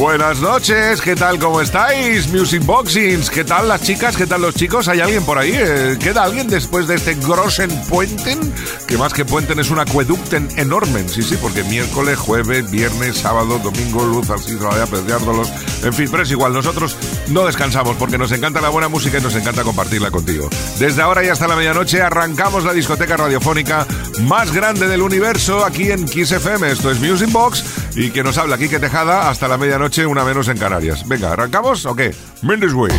Buenas noches, ¿qué tal? ¿Cómo estáis? Music Boxings, ¿qué tal las chicas? ¿Qué tal los chicos? ¿Hay alguien por ahí? Eh, ¿Queda alguien después de este Grossen Puenten? Que más que puenten es un acueducten enorme. Sí, sí, porque miércoles, jueves, viernes, sábado, domingo, luz todavía apreciándolos. En fin, pero es igual, nosotros no descansamos porque nos encanta la buena música y nos encanta compartirla contigo. Desde ahora y hasta la medianoche arrancamos la discoteca radiofónica más grande del universo aquí en Kiss FM. Esto es Music Box y que nos habla Kike Tejada hasta la medianoche, una menos en Canarias. Venga, ¿arrancamos o qué? Mendes Way.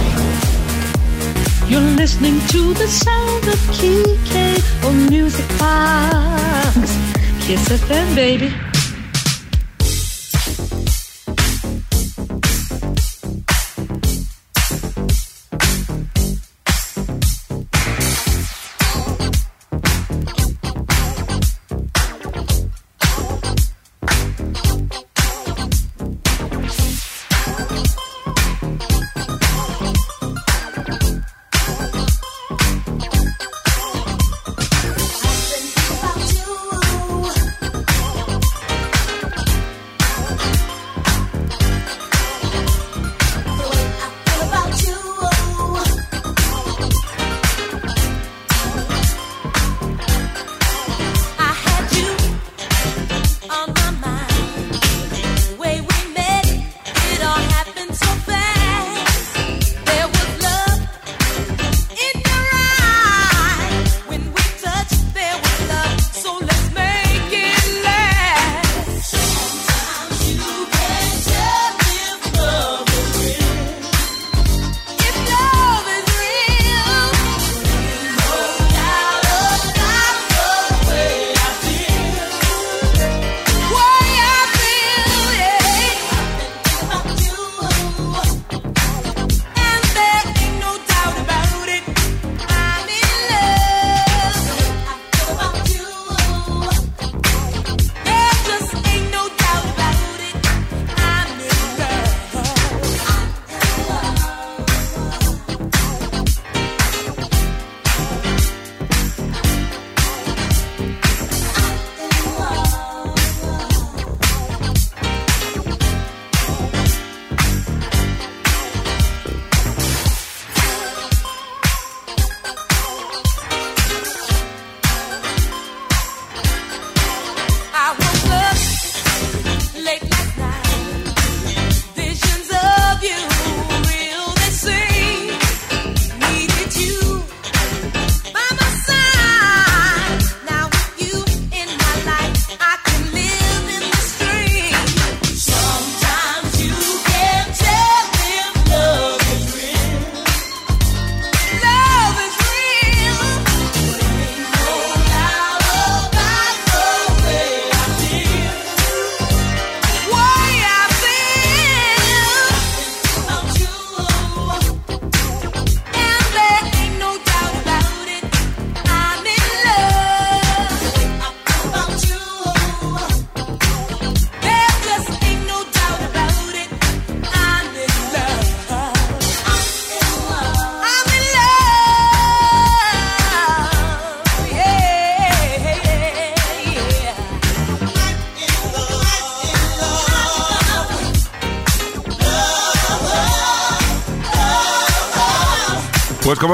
Baby.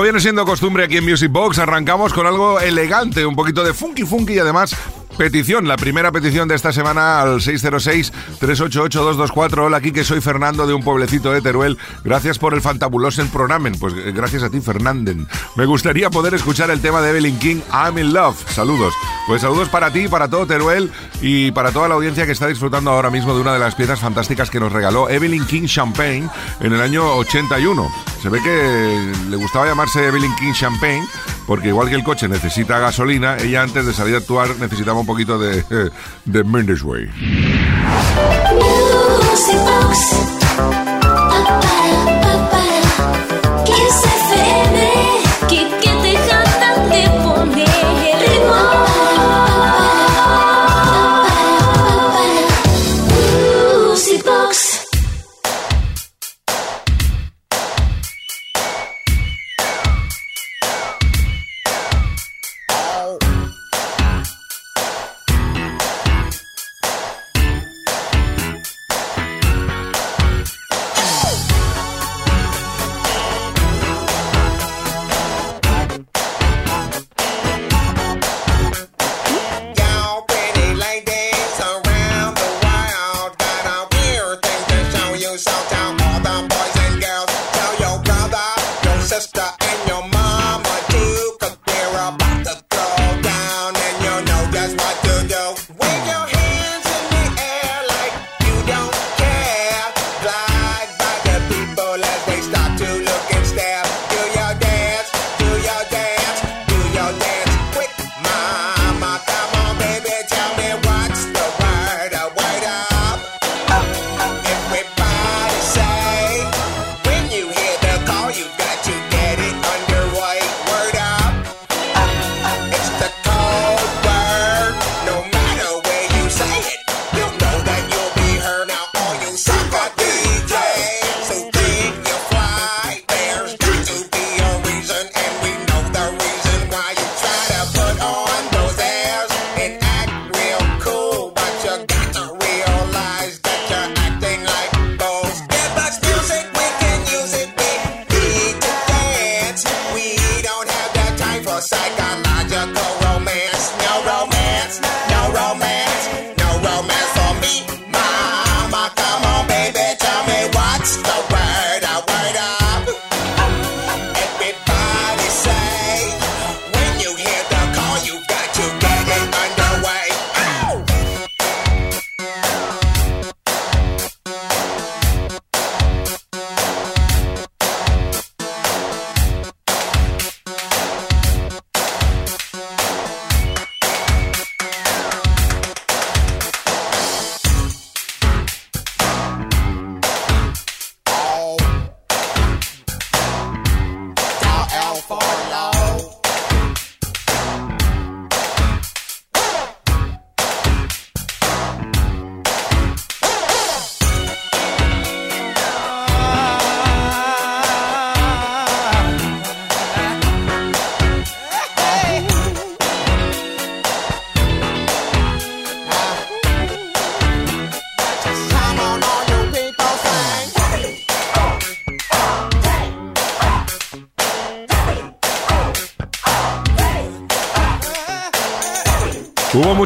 Viene siendo costumbre aquí en Music Box, arrancamos con algo elegante, un poquito de funky funky y además petición, la primera petición de esta semana al 606-388-224. Hola, aquí que soy Fernando de un pueblecito de Teruel. Gracias por el fantabuloso pronamen. Pues eh, gracias a ti, Fernanden. Me gustaría poder escuchar el tema de Evelyn King, I'm in Love. Saludos. Pues saludos para ti, para todo Teruel y para toda la audiencia que está disfrutando ahora mismo de una de las piezas fantásticas que nos regaló Evelyn King Champagne en el año 81. Se ve que le gustaba llamarse Evelyn King Champagne porque igual que el coche necesita gasolina, ella antes de salir a actuar necesitaba un poquito de, de Mendes Way.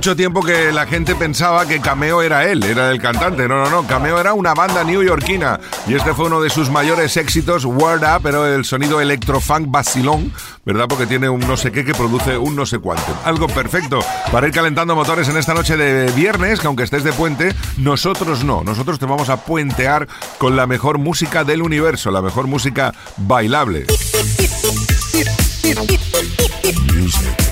Mucho tiempo que la gente pensaba que Cameo era él, era el cantante. No, no, no. Cameo era una banda newyorkina. Y este fue uno de sus mayores éxitos, Word Up, pero el sonido electrofunk vacilón, ¿verdad? Porque tiene un no sé qué que produce un no sé cuánto. Algo perfecto para ir calentando motores en esta noche de viernes, que aunque estés de puente, nosotros no. Nosotros te vamos a puentear con la mejor música del universo, la mejor música bailable. Music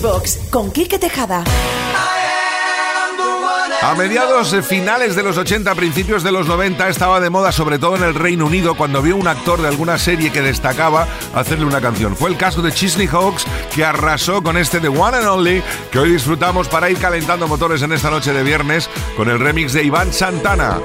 Box con Kike Tejada. A mediados finales de los 80, principios de los 90, estaba de moda, sobre todo en el Reino Unido, cuando vio un actor de alguna serie que destacaba hacerle una canción. Fue el caso de Chisney Hawks, que arrasó con este The One and Only, que hoy disfrutamos para ir calentando motores en esta noche de viernes con el remix de Iván Santana.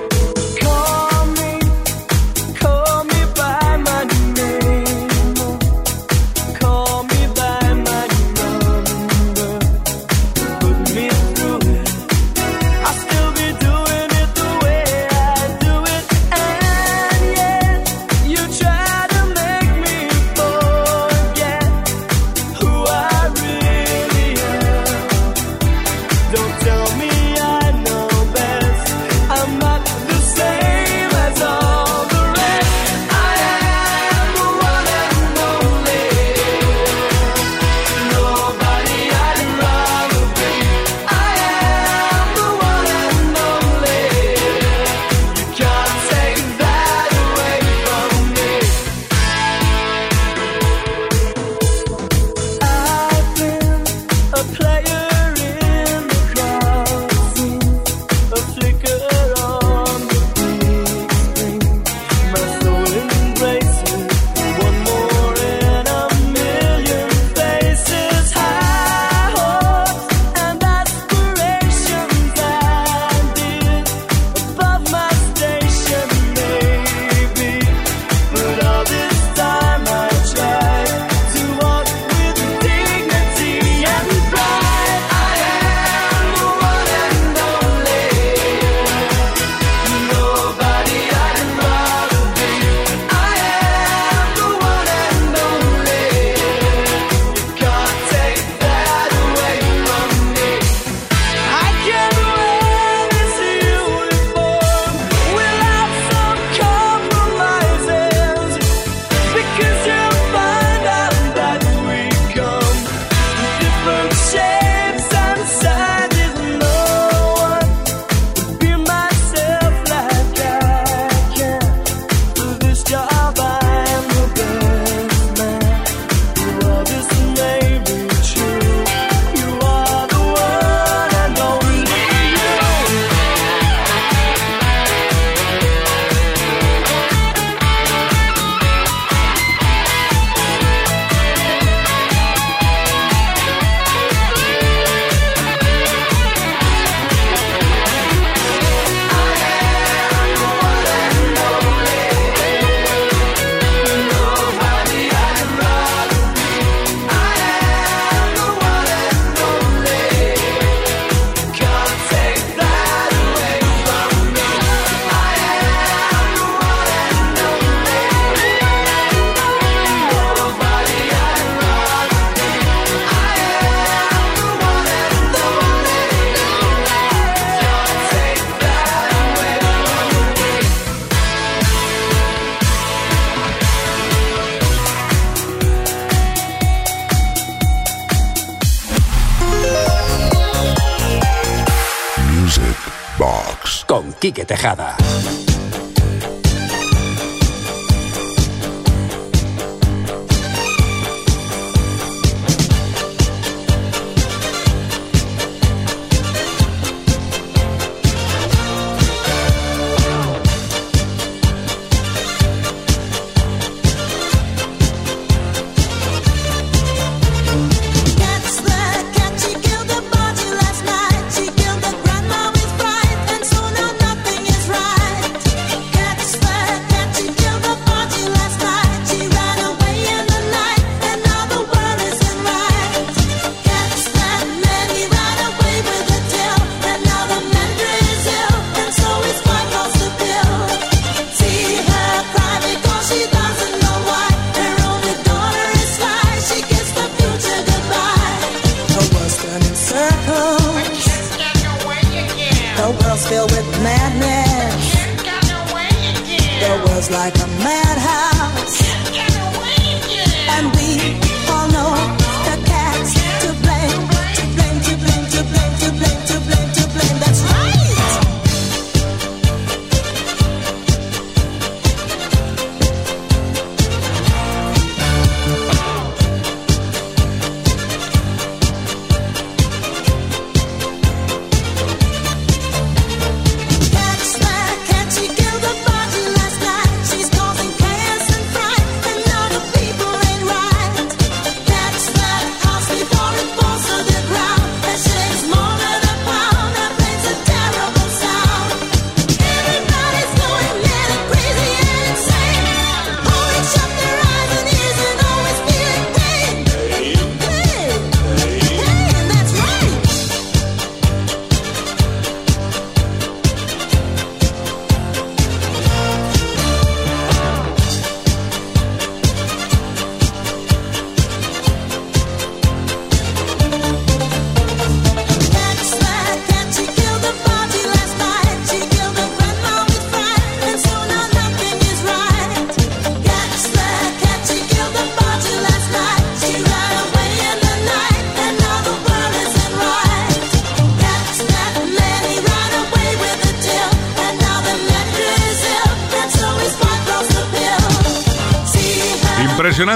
Tejada.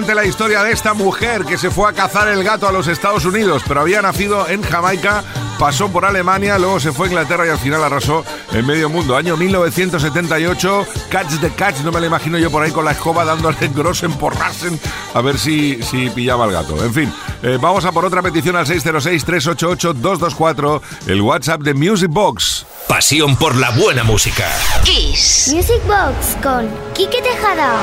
interesante la historia de esta mujer que se fue a cazar el gato a los Estados Unidos, pero había nacido en Jamaica, pasó por Alemania, luego se fue a Inglaterra y al final arrasó en medio mundo. Año 1978, Catch the Catch, no me lo imagino yo por ahí con la escoba dándole grosen, porrasen, a ver si, si pillaba al gato. En fin, eh, vamos a por otra petición al 606-388-224, el WhatsApp de Music Box. Pasión por la buena música. Kiss. Music Box con Quique Tejada.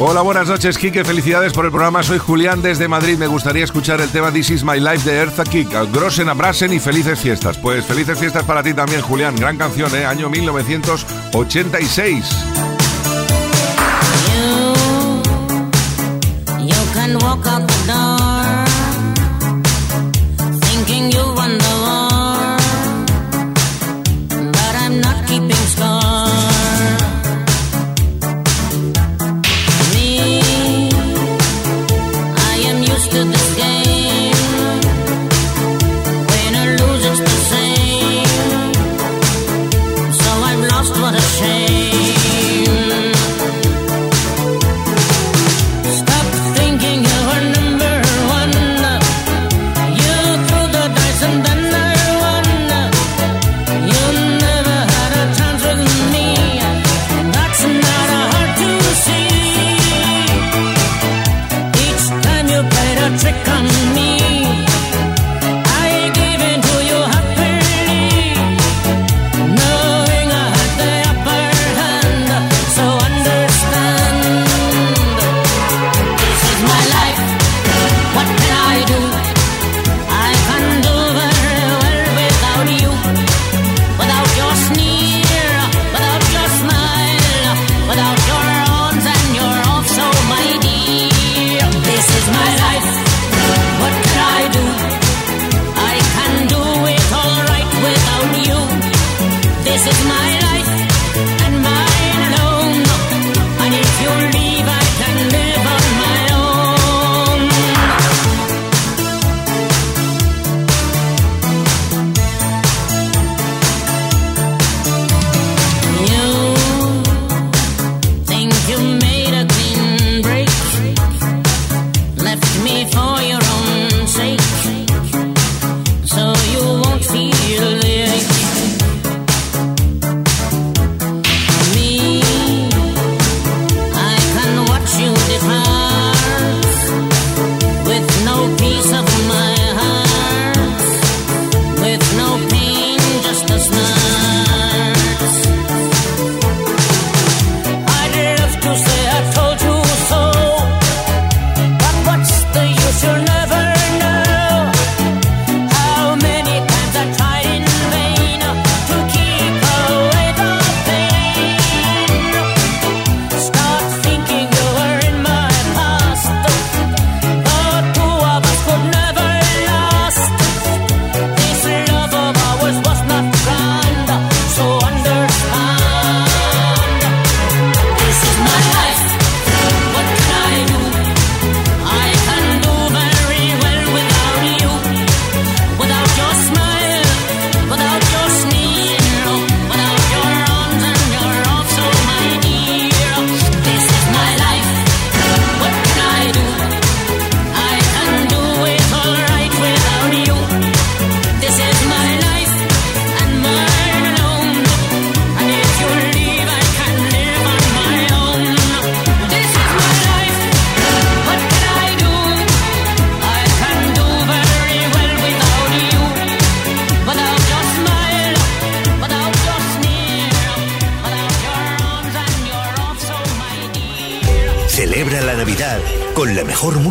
Hola, buenas noches, Kike. Felicidades por el programa. Soy Julián desde Madrid. Me gustaría escuchar el tema This is my life de Erza Kick. Grossen abrasen y felices fiestas. Pues felices fiestas para ti también, Julián. Gran canción, ¿eh? Año 1986. what a shame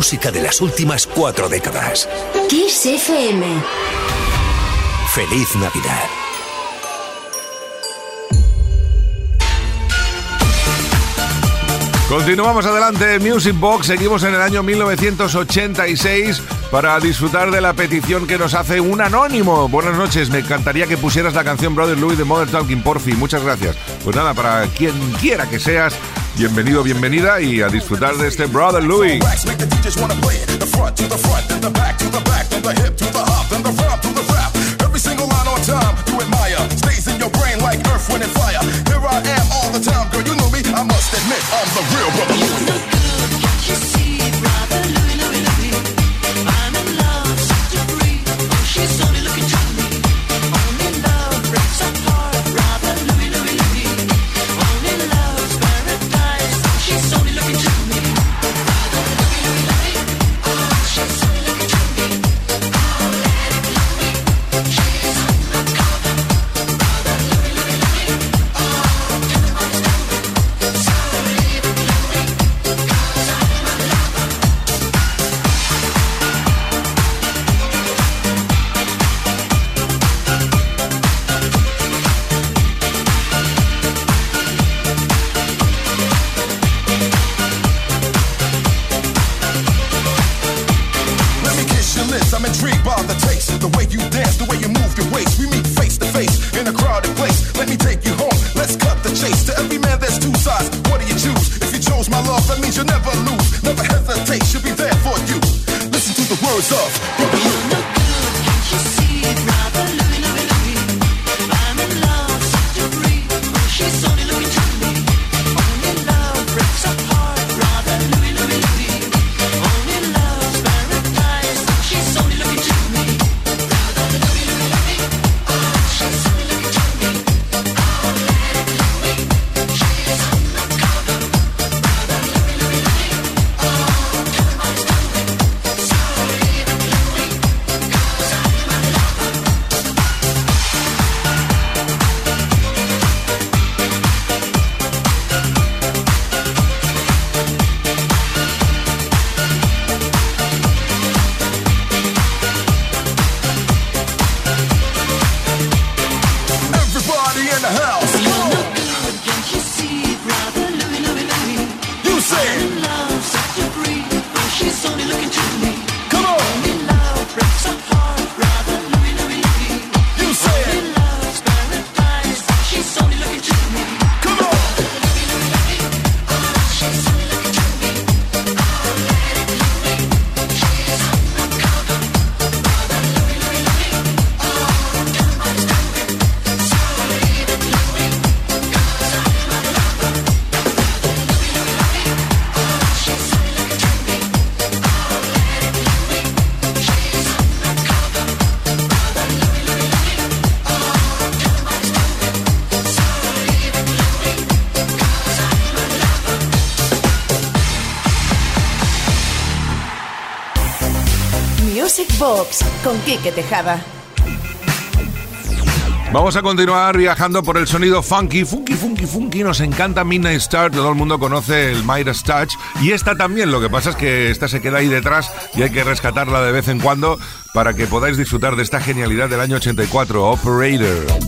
música de las últimas cuatro décadas. Kiss FM. Feliz Navidad. Continuamos adelante, Music Box. Seguimos en el año 1986 para disfrutar de la petición que nos hace un anónimo. Buenas noches, me encantaría que pusieras la canción Brother Louis de Mother Talking Porfi. Muchas gracias. Pues nada, para quien quiera que seas, bienvenido, bienvenida y a disfrutar de este Brother Louis. Tejada. Vamos a continuar viajando por el sonido funky, funky, funky, funky. Nos encanta Midnight Star, todo el mundo conoce el Midas Touch. Y esta también, lo que pasa es que esta se queda ahí detrás y hay que rescatarla de vez en cuando para que podáis disfrutar de esta genialidad del año 84, Operator.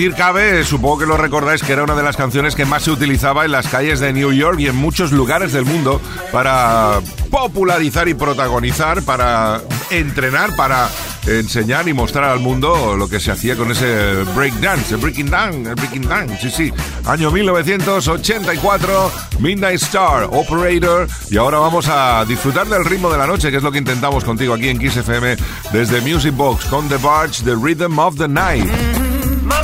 Decir cabe, supongo que lo recordáis que era una de las canciones que más se utilizaba en las calles de New York y en muchos lugares del mundo para popularizar y protagonizar, para entrenar, para enseñar y mostrar al mundo lo que se hacía con ese breakdance, el breaking down, el breaking down, sí, sí. Año 1984, Midnight Star, Operator, y ahora vamos a disfrutar del ritmo de la noche, que es lo que intentamos contigo aquí en Kiss FM desde Music Box con The Barge, The Rhythm of the Night.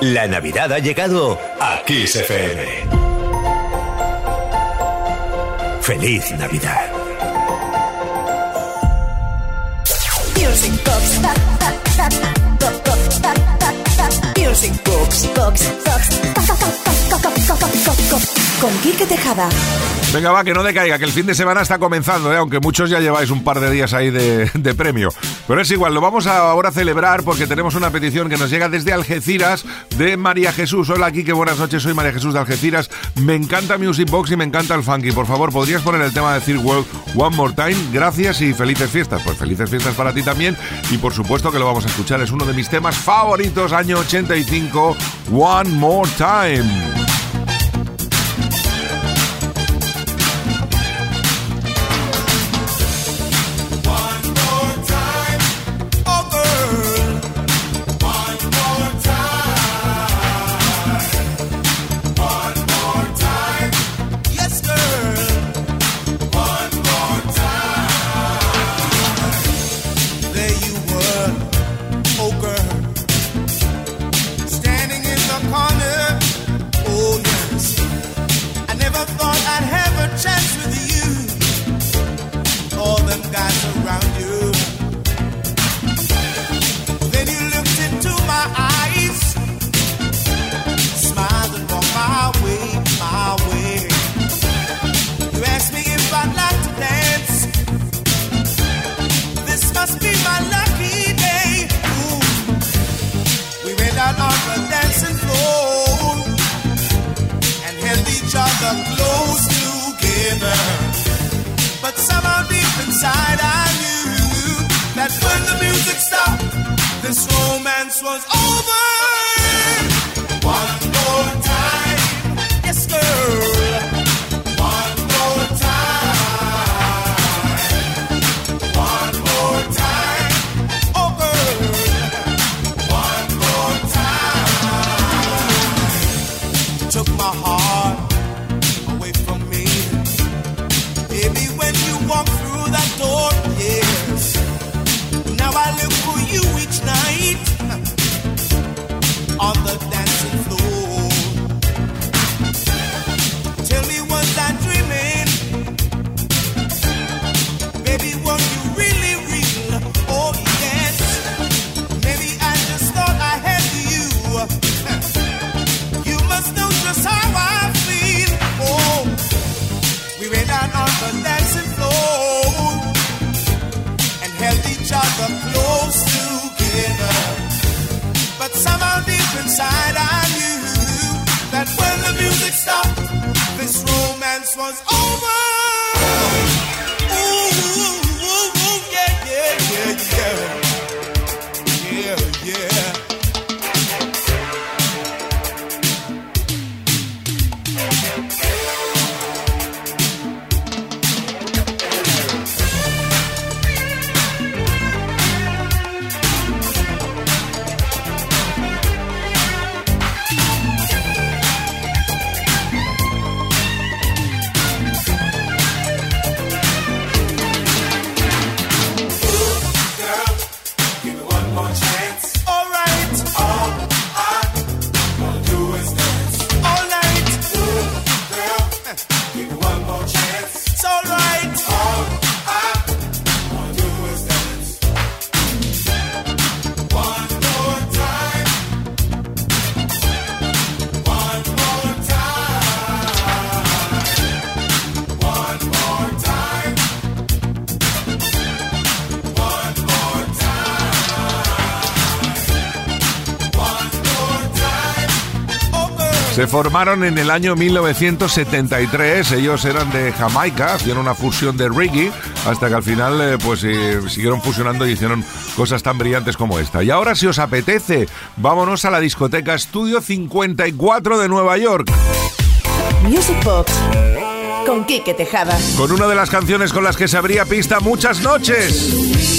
La Navidad ha llegado a Kiss FM. Feliz Navidad. Con Quique Tejada. Venga, va, que no decaiga, que el fin de semana está comenzando, ¿eh? aunque muchos ya lleváis un par de días ahí de, de premio. Pero es igual, lo vamos a ahora a celebrar porque tenemos una petición que nos llega desde Algeciras de María Jesús. Hola, que buenas noches, soy María Jesús de Algeciras. Me encanta Music Box y me encanta el funky. Por favor, ¿podrías poner el tema de Third World One More Time? Gracias y felices fiestas. Pues felices fiestas para ti también. Y por supuesto que lo vamos a escuchar. Es uno de mis temas favoritos, año 85, One More Time. Each other close together. But somehow deep inside I knew that when the music stopped, this romance was over. Se formaron en el año 1973, ellos eran de Jamaica, hicieron una fusión de reggae, hasta que al final eh, pues eh, siguieron fusionando y hicieron cosas tan brillantes como esta. Y ahora si os apetece, vámonos a la discoteca Studio 54 de Nueva York. Music Box con Quique Tejada. Con una de las canciones con las que se abría pista muchas noches.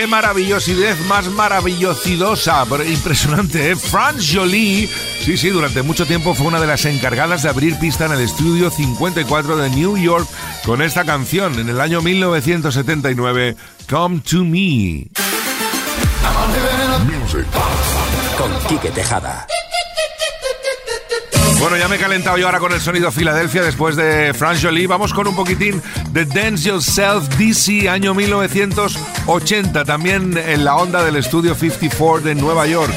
qué maravillosidad más maravillosa, impresionante, ¿eh? Franz Jolie, sí, sí, durante mucho tiempo fue una de las encargadas de abrir pista en el estudio 54 de New York con esta canción en el año 1979, Come to Me. Con Quique Tejada. Bueno, ya me he calentado yo ahora con el sonido Filadelfia después de Frank Jolie. Vamos con un poquitín de Dance Yourself DC, año 1980, también en la onda del estudio 54 de Nueva York.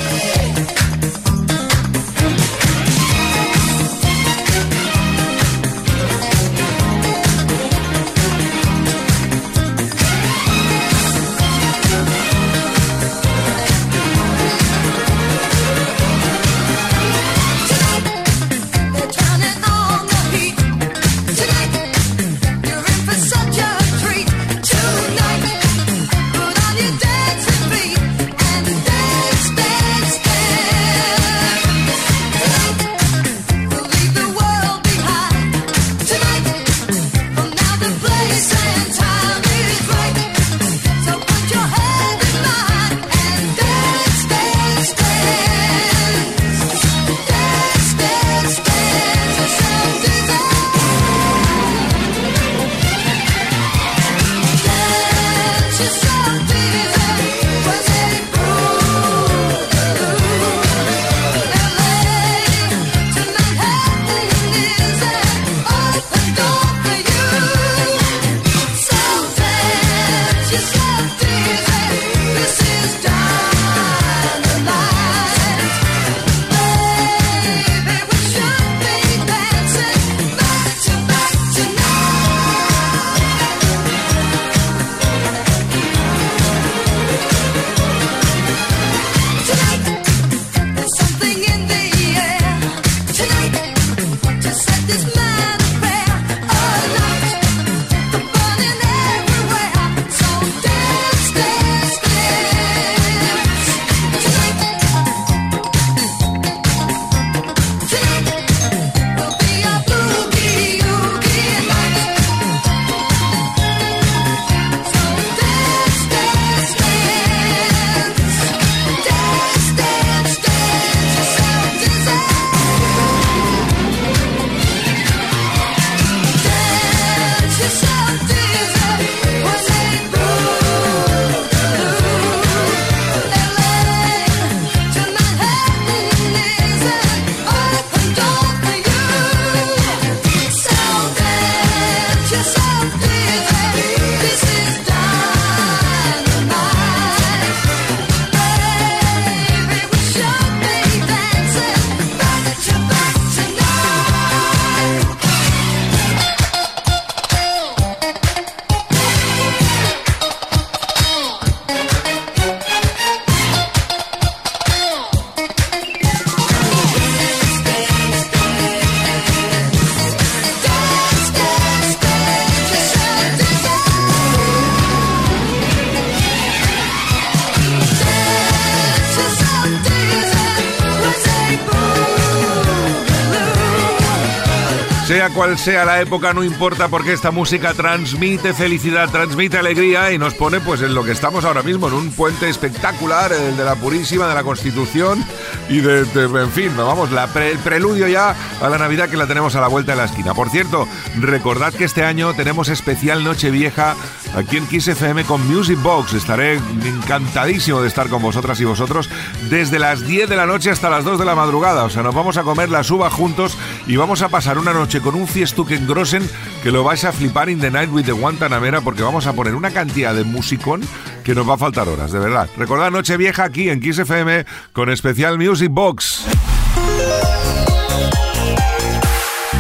Cual sea la época, no importa porque esta música transmite felicidad, transmite alegría y nos pone pues en lo que estamos ahora mismo, en un puente espectacular, el de la Purísima, de la Constitución y de, en fin, vamos, el preludio ya a la Navidad que la tenemos a la vuelta de la esquina. Por cierto, recordad que este año tenemos especial Nochevieja aquí en Kiss FM con Music Box. Estaré encantadísimo de estar con vosotras y vosotros desde las 10 de la noche hasta las 2 de la madrugada. O sea, nos vamos a comer la suba juntos y vamos a pasar una noche con un fiestuque grosen que lo vais a flipar in the night with the Guantanamera porque vamos a poner una cantidad de musicón que nos va a faltar horas, de verdad. Recordad Nochevieja aquí en Kiss FM con especial Music Box.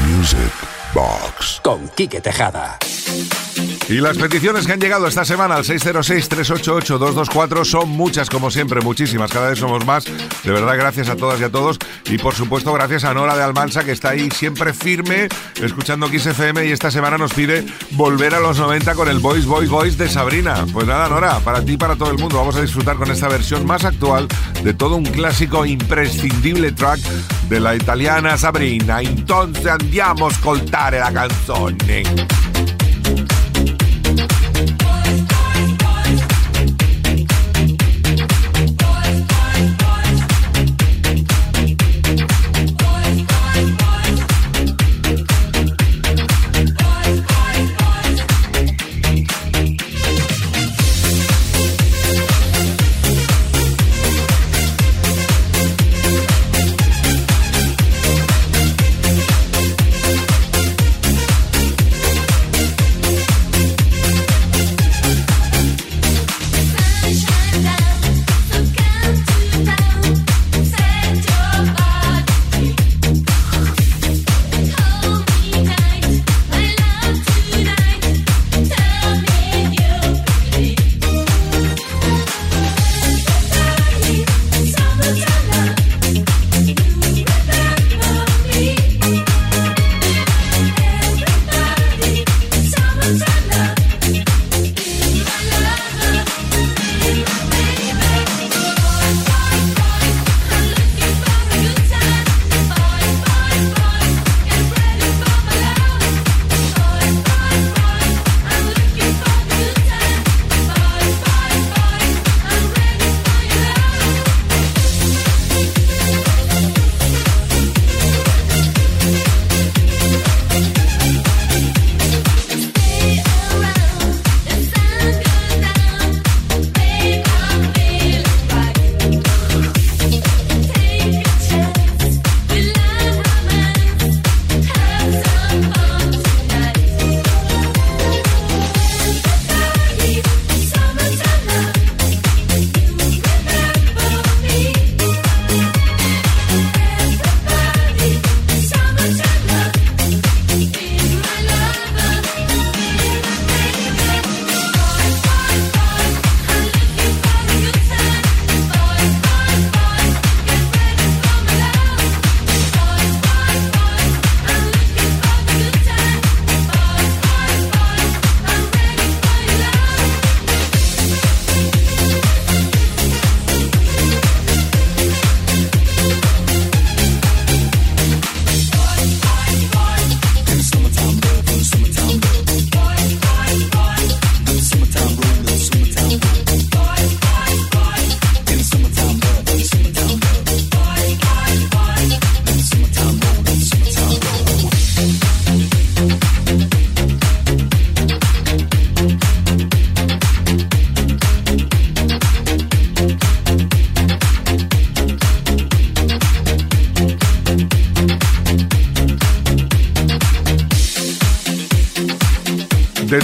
Music Box. Con Quique Tejada. Y las peticiones que han llegado esta semana al 606-388-224 son muchas, como siempre, muchísimas. Cada vez somos más. De verdad, gracias a todas y a todos. Y por supuesto, gracias a Nora de Almansa, que está ahí siempre firme, escuchando Kiss. Y esta semana nos pide volver a los 90 con el Voice, Voice, Voice de Sabrina. Pues nada, Nora, para ti y para todo el mundo, vamos a disfrutar con esta versión más actual de todo un clásico imprescindible track de la italiana Sabrina. Entonces andiamo a ascoltare la canzone.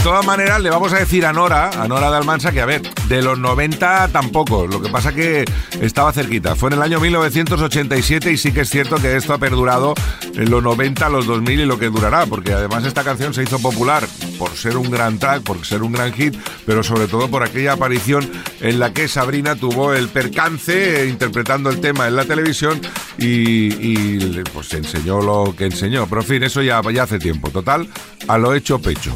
Todas maneras, le vamos a decir a Nora, a Nora de Almansa, que a ver, de los 90 tampoco. Lo que pasa que estaba cerquita. Fue en el año 1987 y sí que es cierto que esto ha perdurado en los 90, los 2000 y lo que durará, porque además esta canción se hizo popular por ser un gran track, por ser un gran hit, pero sobre todo por aquella aparición en la que Sabrina tuvo el percance interpretando el tema en la televisión y, y, pues enseñó lo que enseñó. Pero en fin, eso ya hace tiempo. Total, a lo hecho pecho.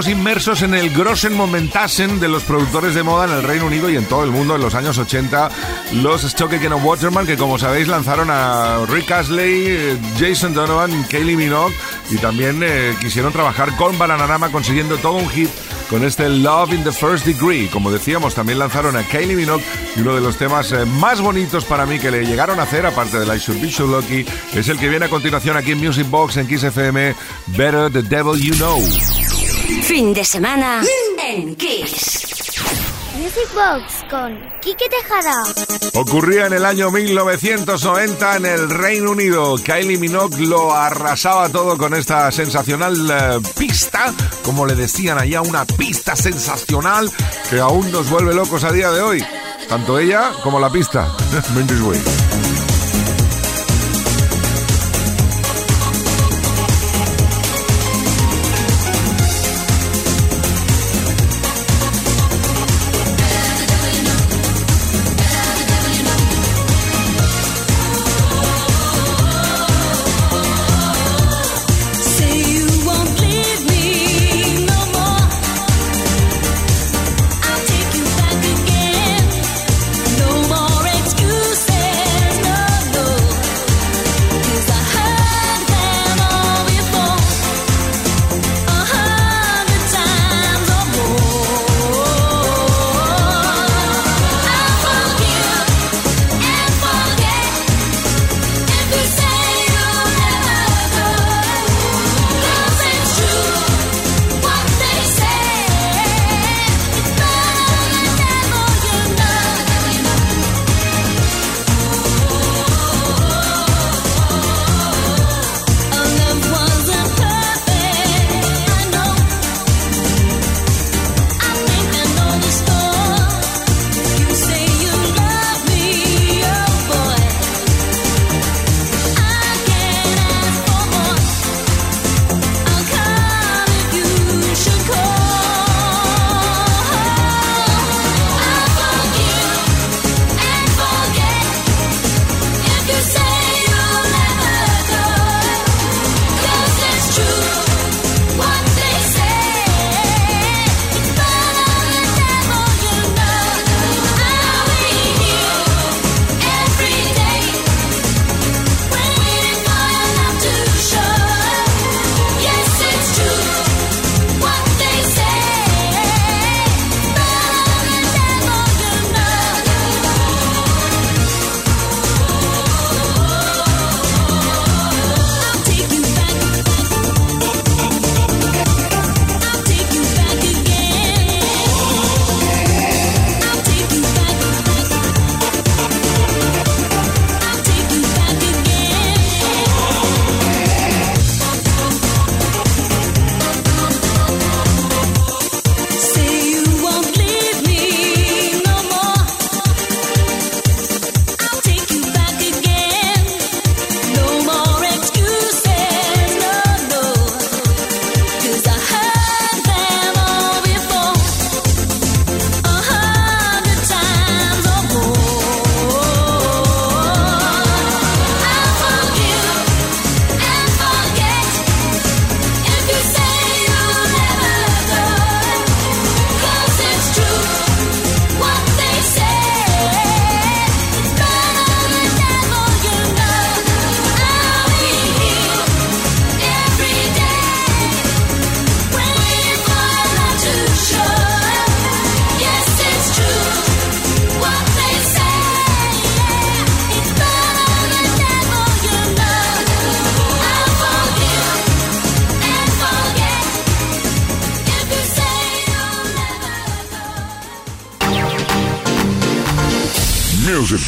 Estamos inmersos en el Grossen Momentasen de los productores de moda en el Reino Unido y en todo el mundo en los años 80. Los Stoke and Waterman, que como sabéis lanzaron a Rick Astley, Jason Donovan, Kaylee Minogue y también eh, quisieron trabajar con Bananarama consiguiendo todo un hit con este Love in the First Degree. Como decíamos, también lanzaron a Kaylee Minogue y uno de los temas eh, más bonitos para mí que le llegaron a hacer, aparte de I Should Be So Lucky, es el que viene a continuación aquí en Music Box en Kiss FM, Better the Devil You Know. Fin de semana en Kiss. Music Box con Quique Tejada. Ocurría en el año 1990 en el Reino Unido. Kylie Minogue lo arrasaba todo con esta sensacional eh, pista, como le decían allá, una pista sensacional que aún nos vuelve locos a día de hoy. Tanto ella como la pista.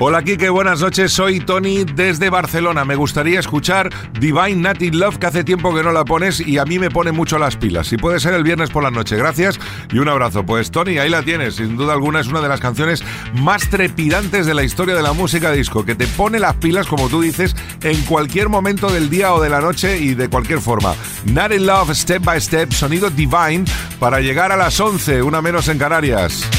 Hola Kike, buenas noches, soy Tony desde Barcelona. Me gustaría escuchar Divine Natty Love, que hace tiempo que no la pones y a mí me pone mucho las pilas. Si puede ser el viernes por la noche, gracias y un abrazo. Pues Tony, ahí la tienes, sin duda alguna es una de las canciones más trepidantes de la historia de la música disco, que te pone las pilas, como tú dices, en cualquier momento del día o de la noche y de cualquier forma. Natty Love, Step by Step, sonido Divine, para llegar a las 11, una menos en Canarias.